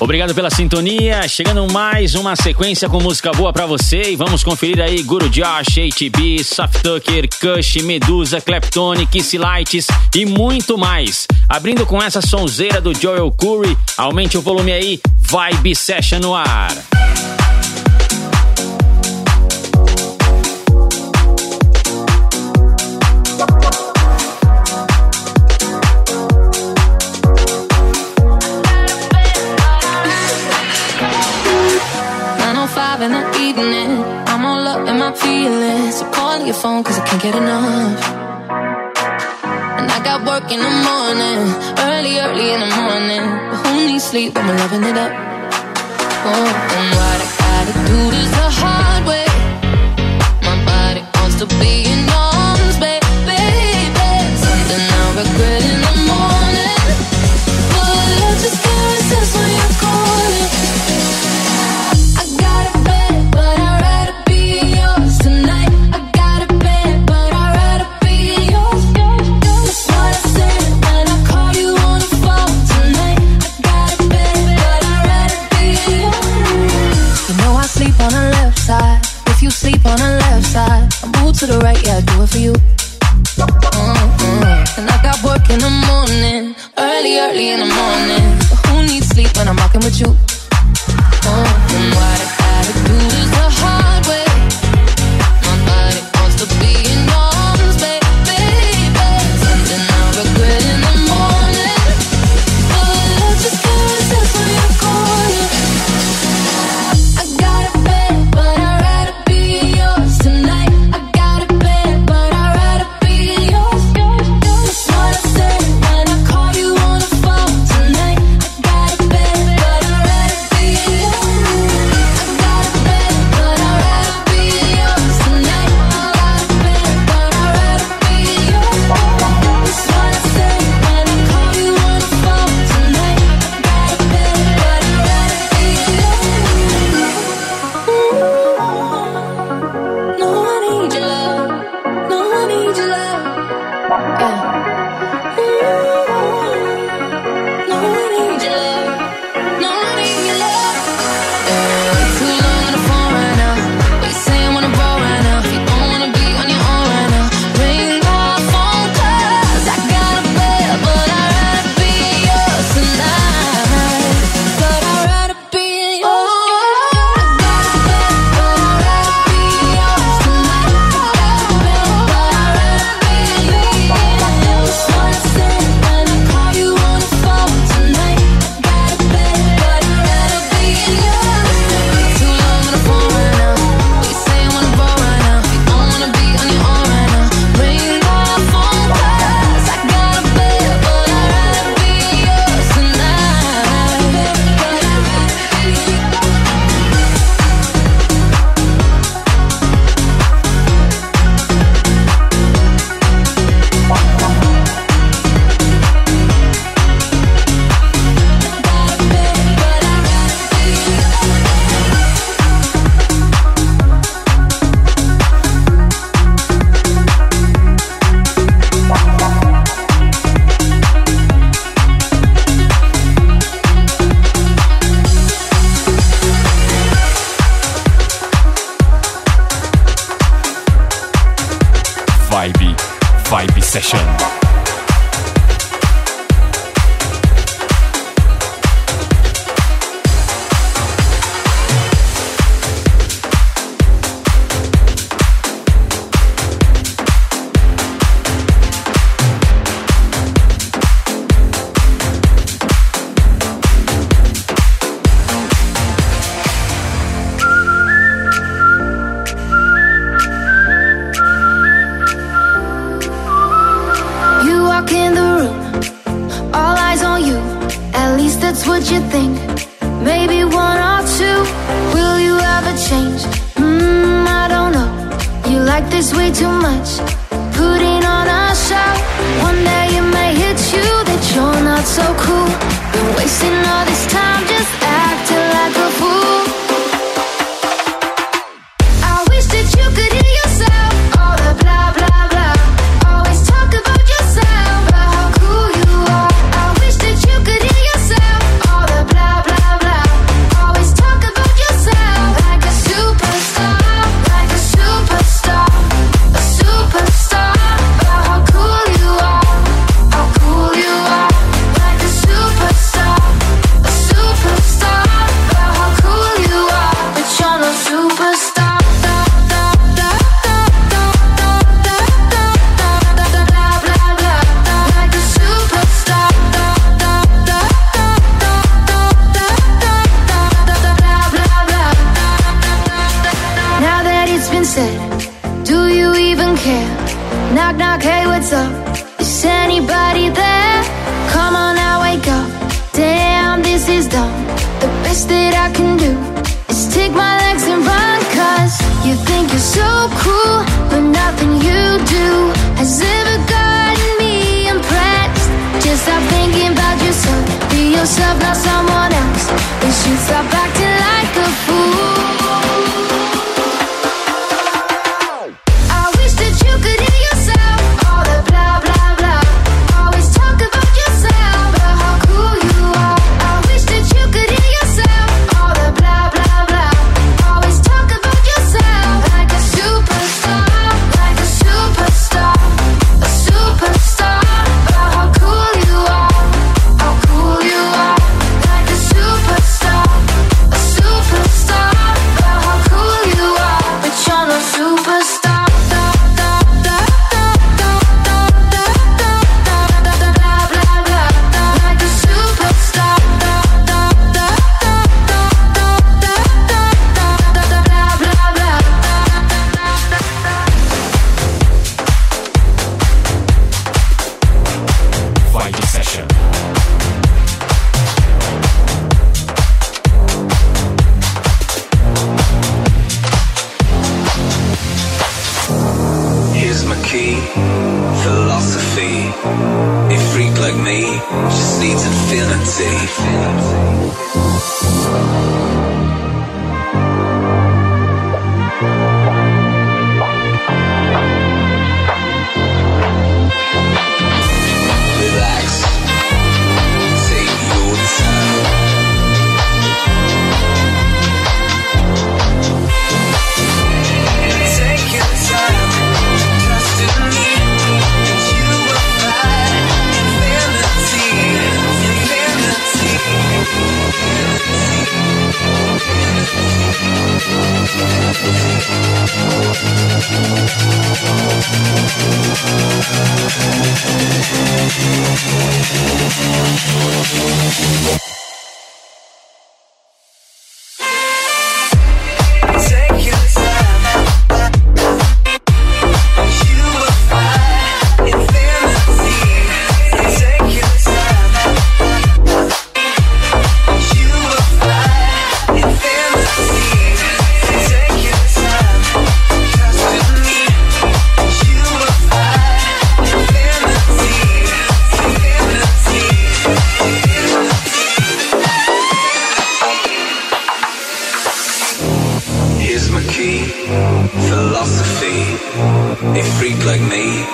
Obrigado pela sintonia. Chegando mais uma sequência com música boa para você. E vamos conferir aí Guru Josh, HB, Soft Tucker, Kush, Medusa, Kleptonic, Kiss Lights e muito mais. Abrindo com essa sonzeira do Joel Curry. Aumente o volume aí. Vibe Session no ar. Your phone cause I can't get enough. And I got work in the morning, early, early in the morning. But who needs sleep when we're loving it up? Oh, and what I gotta do this the hard way. My body wants to be in arms, sleep on the left side. I move to the right, yeah, I do it for you. Mm-hmm. And I got work in the morning, early, early in the morning. But who needs sleep when I'm rocking with you?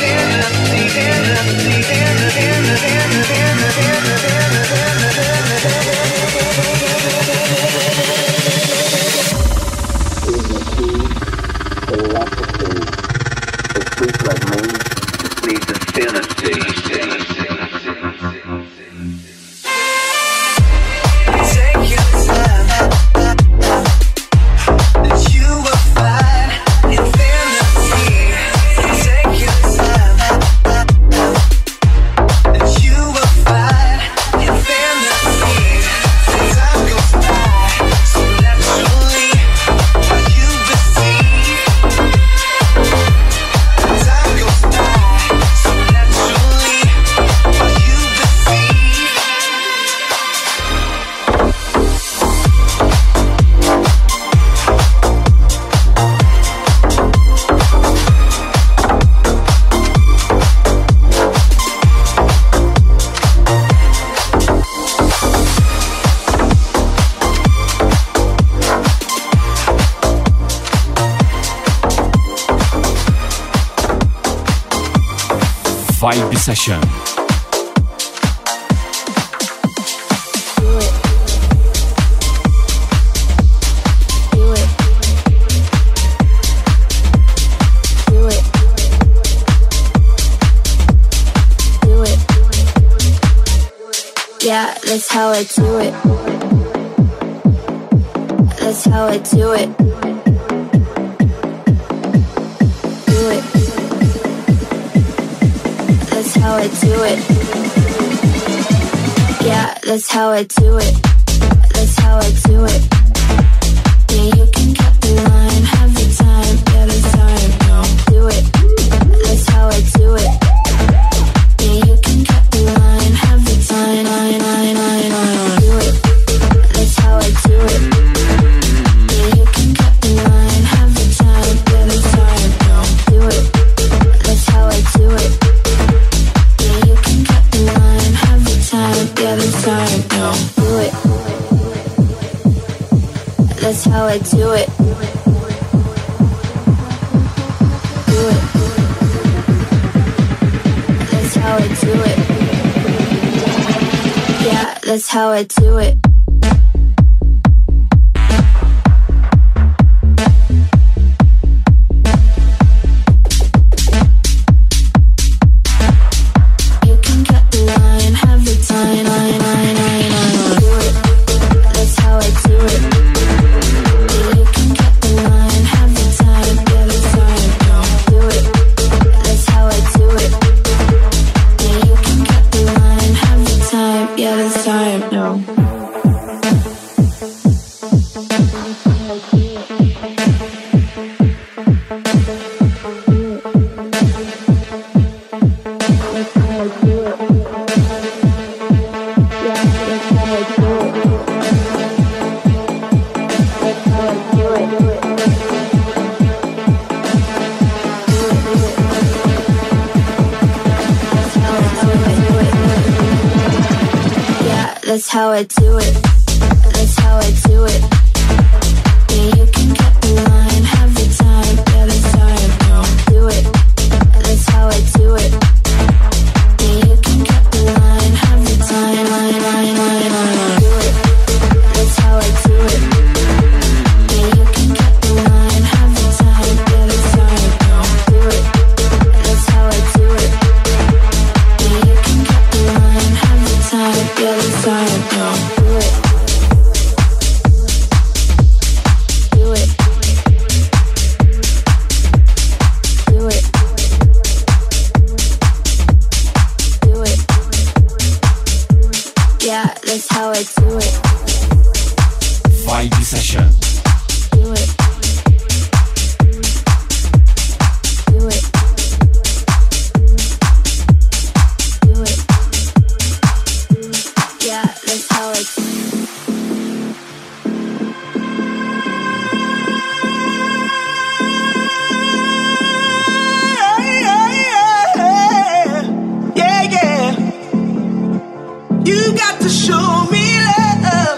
the end of the end of the Vibe Session. Yeah, that's how I do it. That's how I do it. I do it. Yeah, that's how I do it. That's how I do it. Yeah, you can copy how I do it. You got to show me love.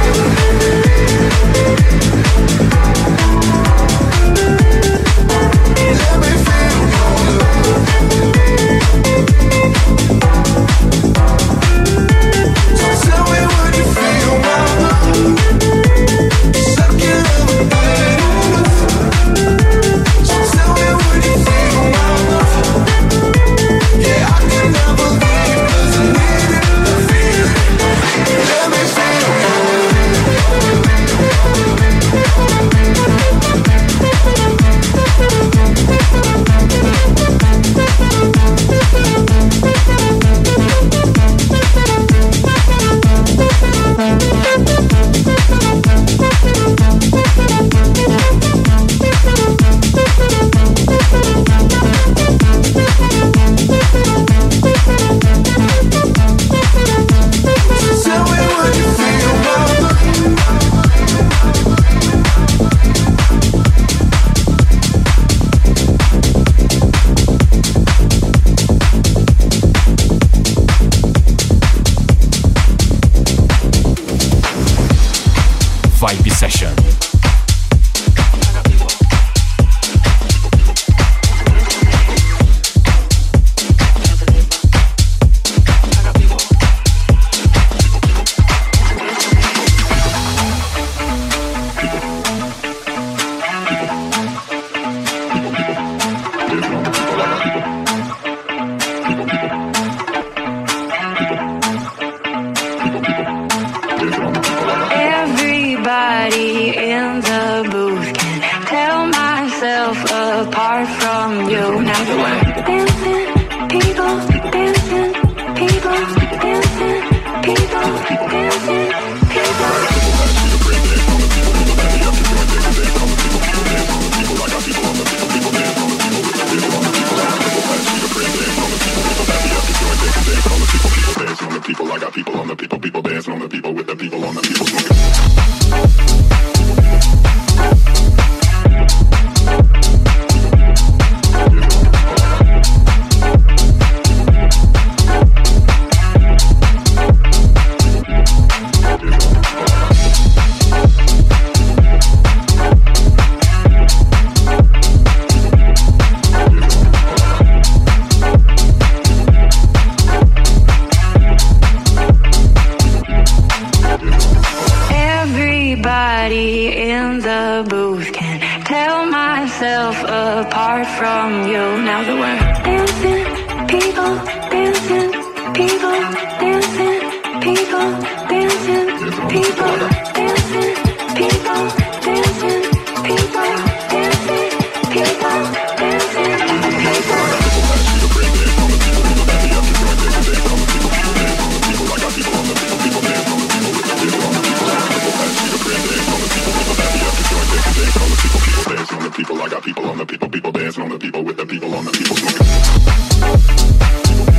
on the people with the people on the people smoking.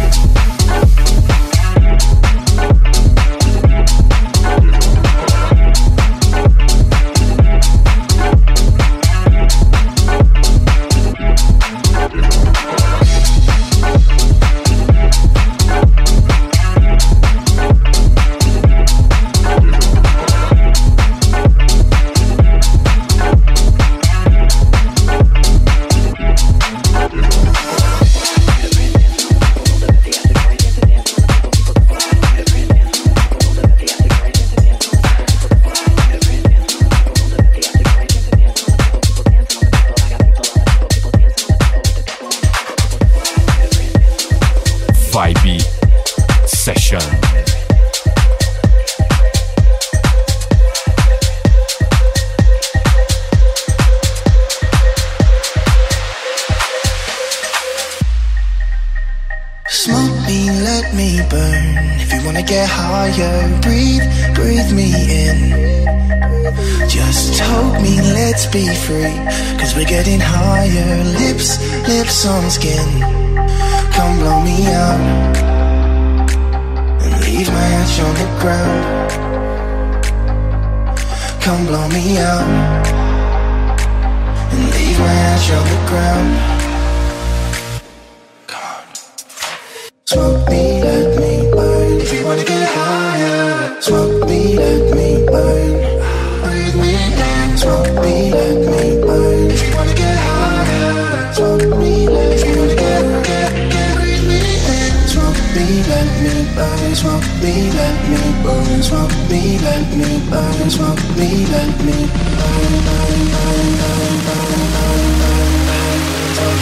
Let me burn, smoke me, let me burn, smoke me, let me burn, smoke me, let me burn, burn, burn, burn, burn, burn, burn, me,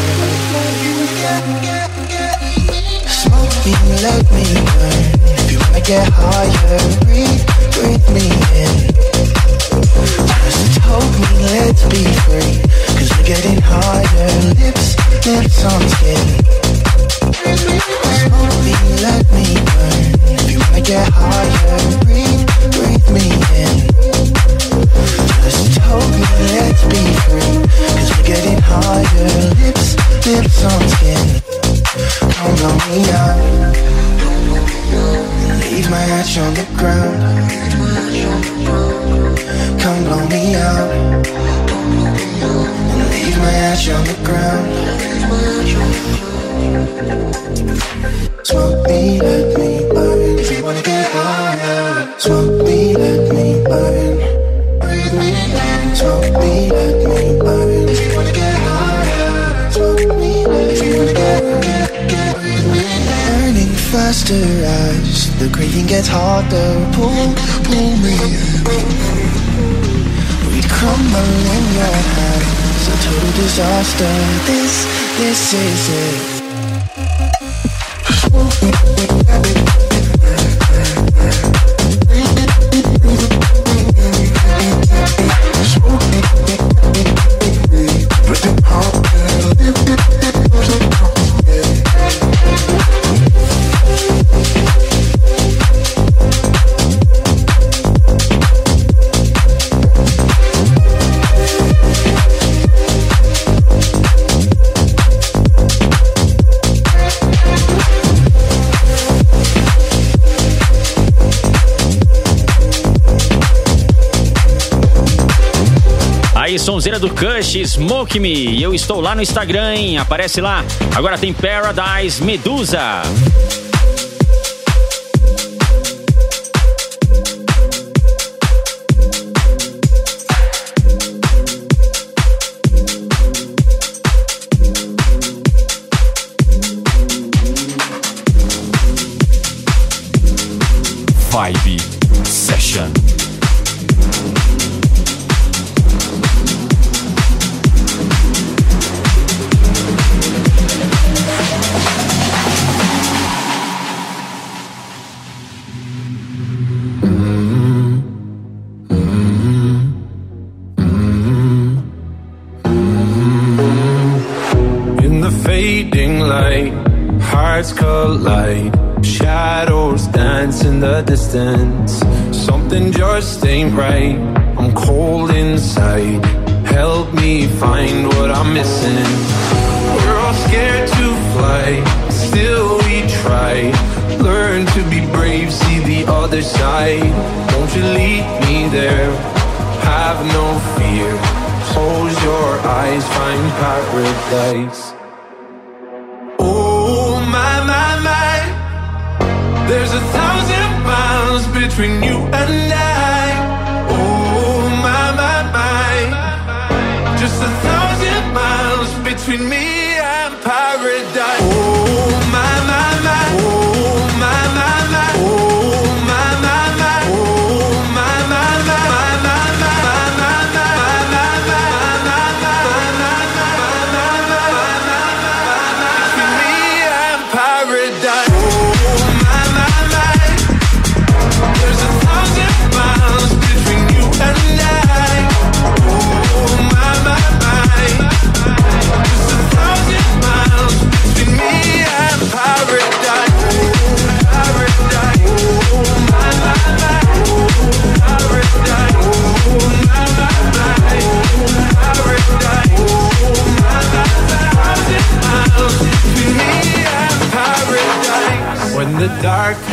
me burn. Me me. Smoke me, let me burn. If you wanna get higher, breathe, breathe me in. Just hold me, let's be free. Cause we're getting higher. Lips, lips on skin. On the head. Oh, don't me in. Just hold me, let's be free. 'Cause we're getting higher. Lips, lips on skin. Come blow me out. Don't leave my hat on the ground. Smoke me, let me burn. If you wanna get higher, smoke me, let me burn. Breathe me in. Smoke me, let me burn. If you wanna get higher, smoke me, let me wanna get, get, get. Burning faster as the craving gets harder. Pull, pull me in. We crumble in your hands, a total disaster. This, this is it. Okay, sonzeira do Kush, Smoke Me. Eu estou lá no Instagram, hein? Aparece lá. Agora tem Paradise Medusa. Paradise. Oh my my my, there's a thousand miles between you and I. Oh my my my, just a thousand miles between me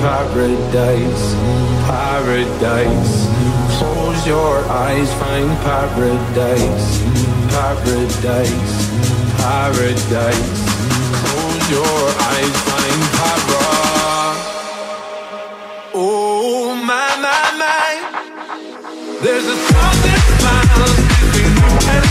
paradise, paradise. Close your eyes, find paradise, paradise, paradise. Close your eyes, find paradise. Oh my my my, there's a thousand miles between you and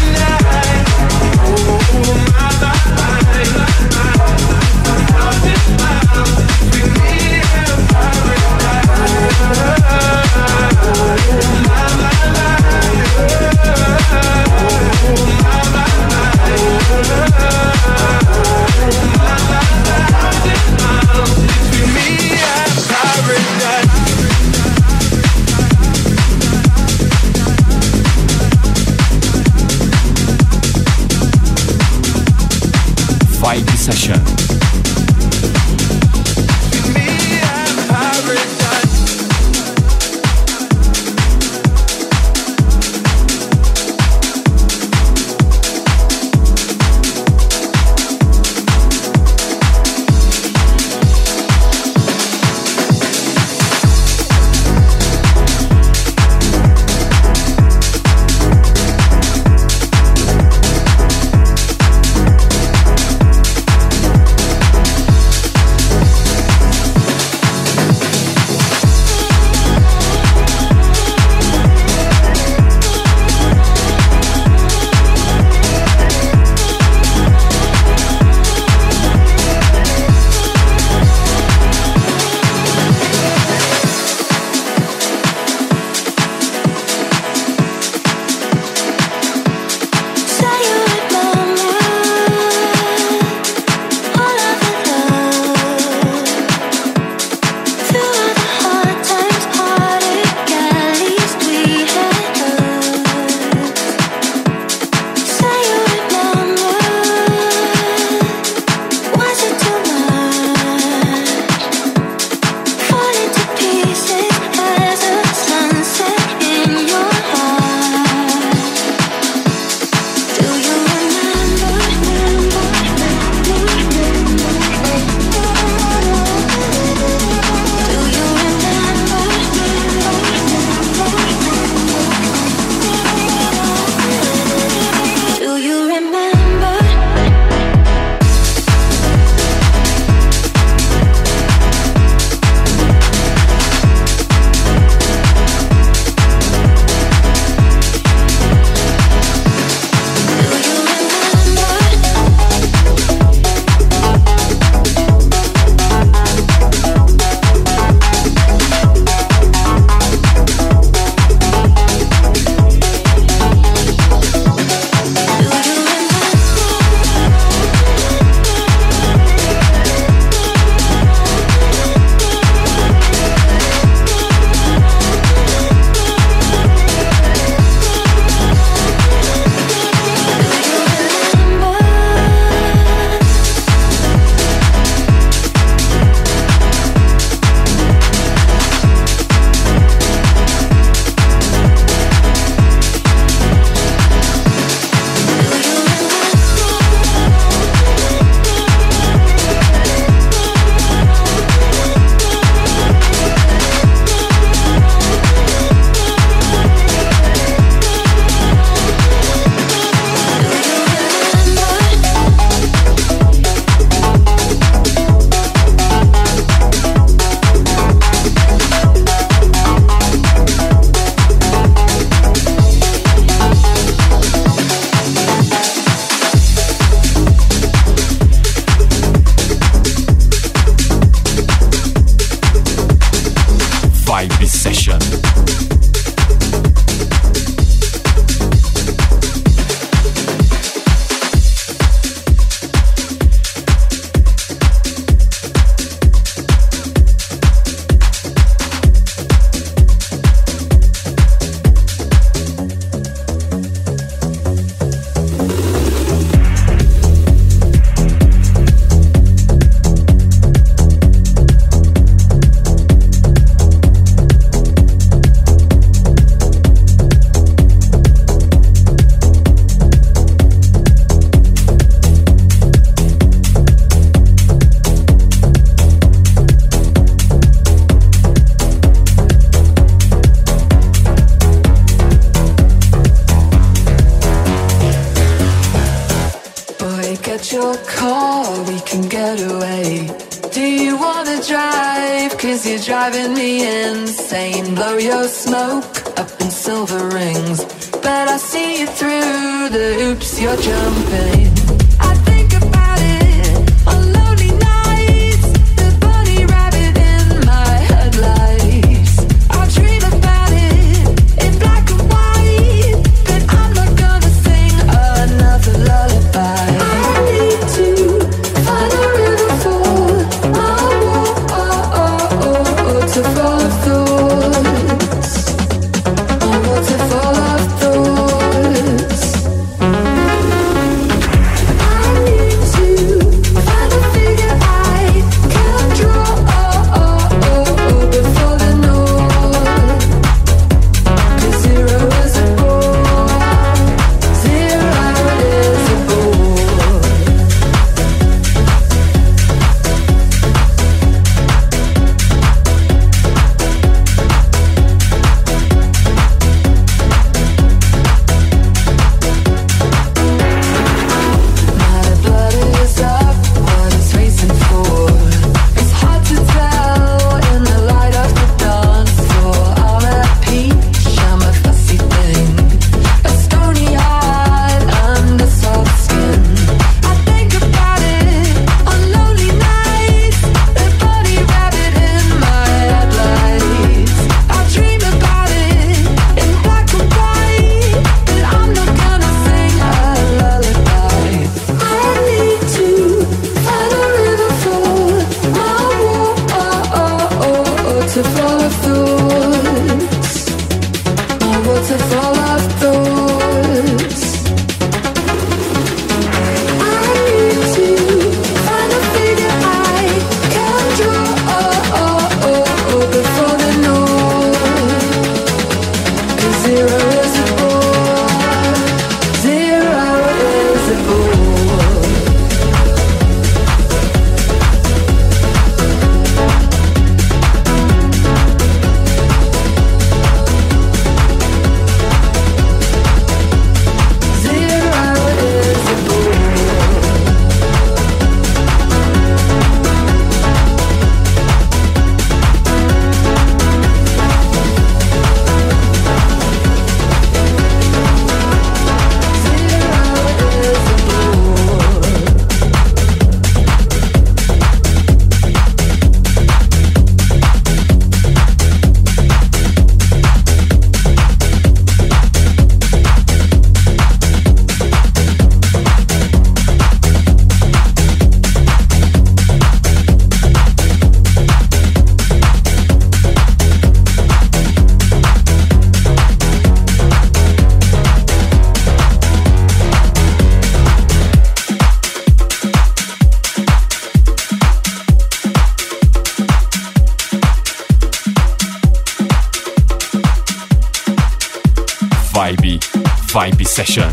session.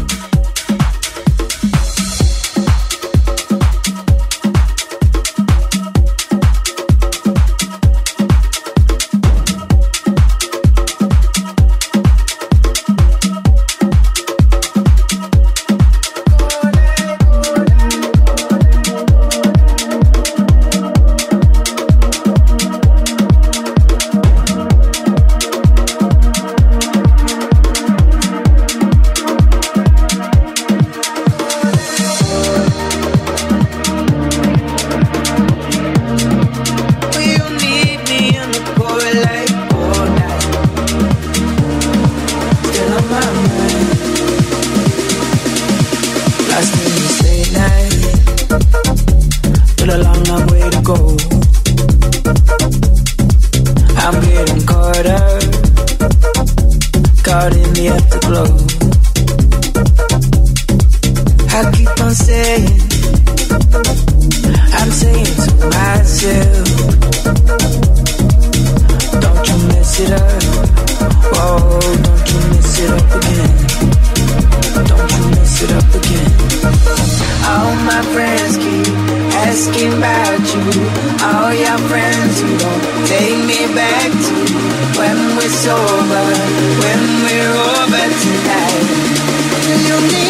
I'm getting caught up, caught in the afterglow. I keep on saying, I'm saying to myself, don't you mess it up. Oh, don't you mess it up again. Don't you mess it up again. All my friends keep asking about you. All your friends, who don't take me back to when we're sober, when we're over tonight. You need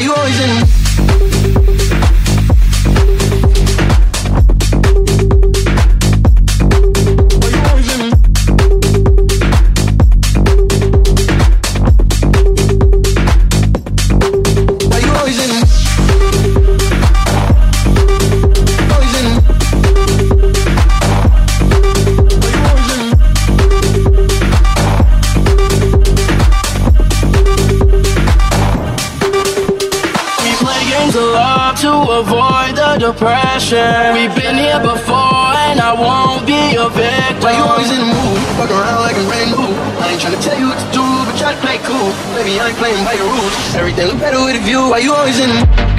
you always in? Everything look better with a view. Why you always in?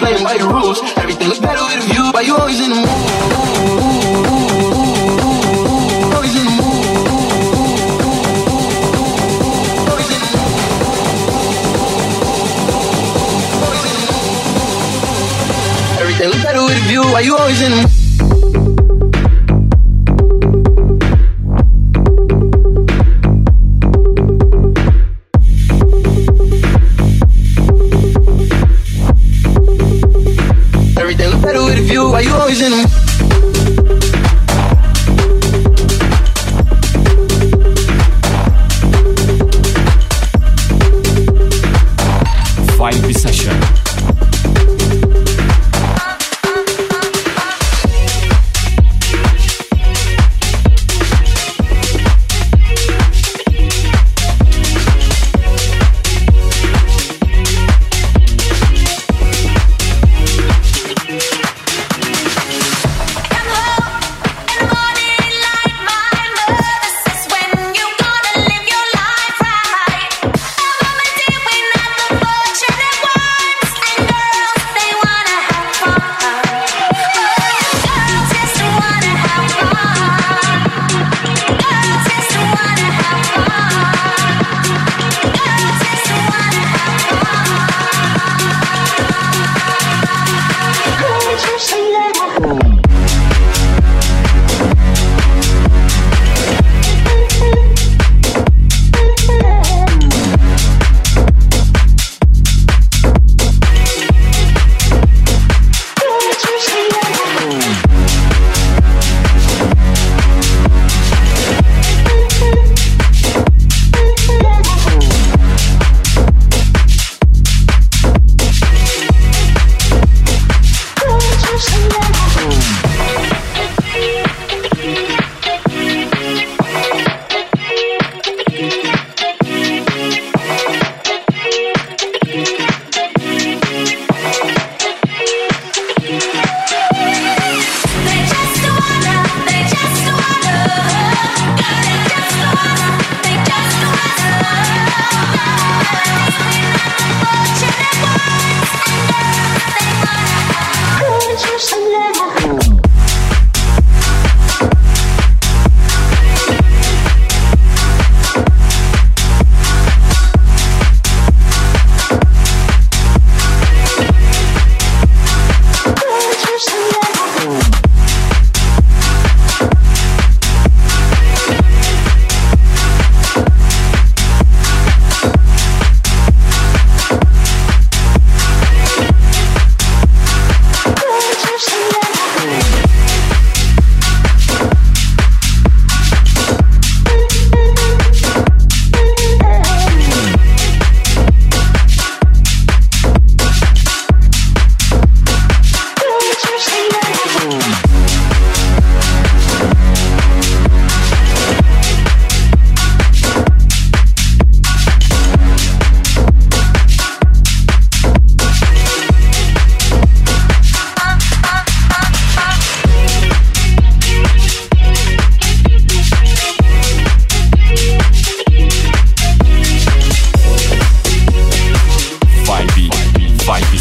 playing by the rules. Everything looks better with a view, but you always in the mood. Always in the mood. Better with why you always in the mood?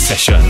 Session.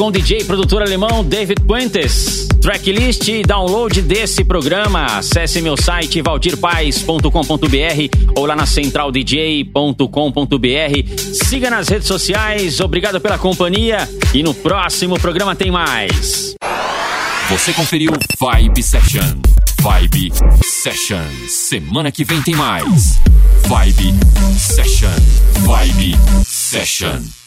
com o DJ e produtor alemão David Puentes. Tracklist e download desse programa. Acesse meu site valdirpaes.com.br ou lá na centraldj.com.br. Siga nas redes sociais. Obrigado pela companhia e no próximo programa tem mais. Você conferiu Vibe Session. Vibe Session. Semana que vem tem mais. Vibe Session. Vibe Session.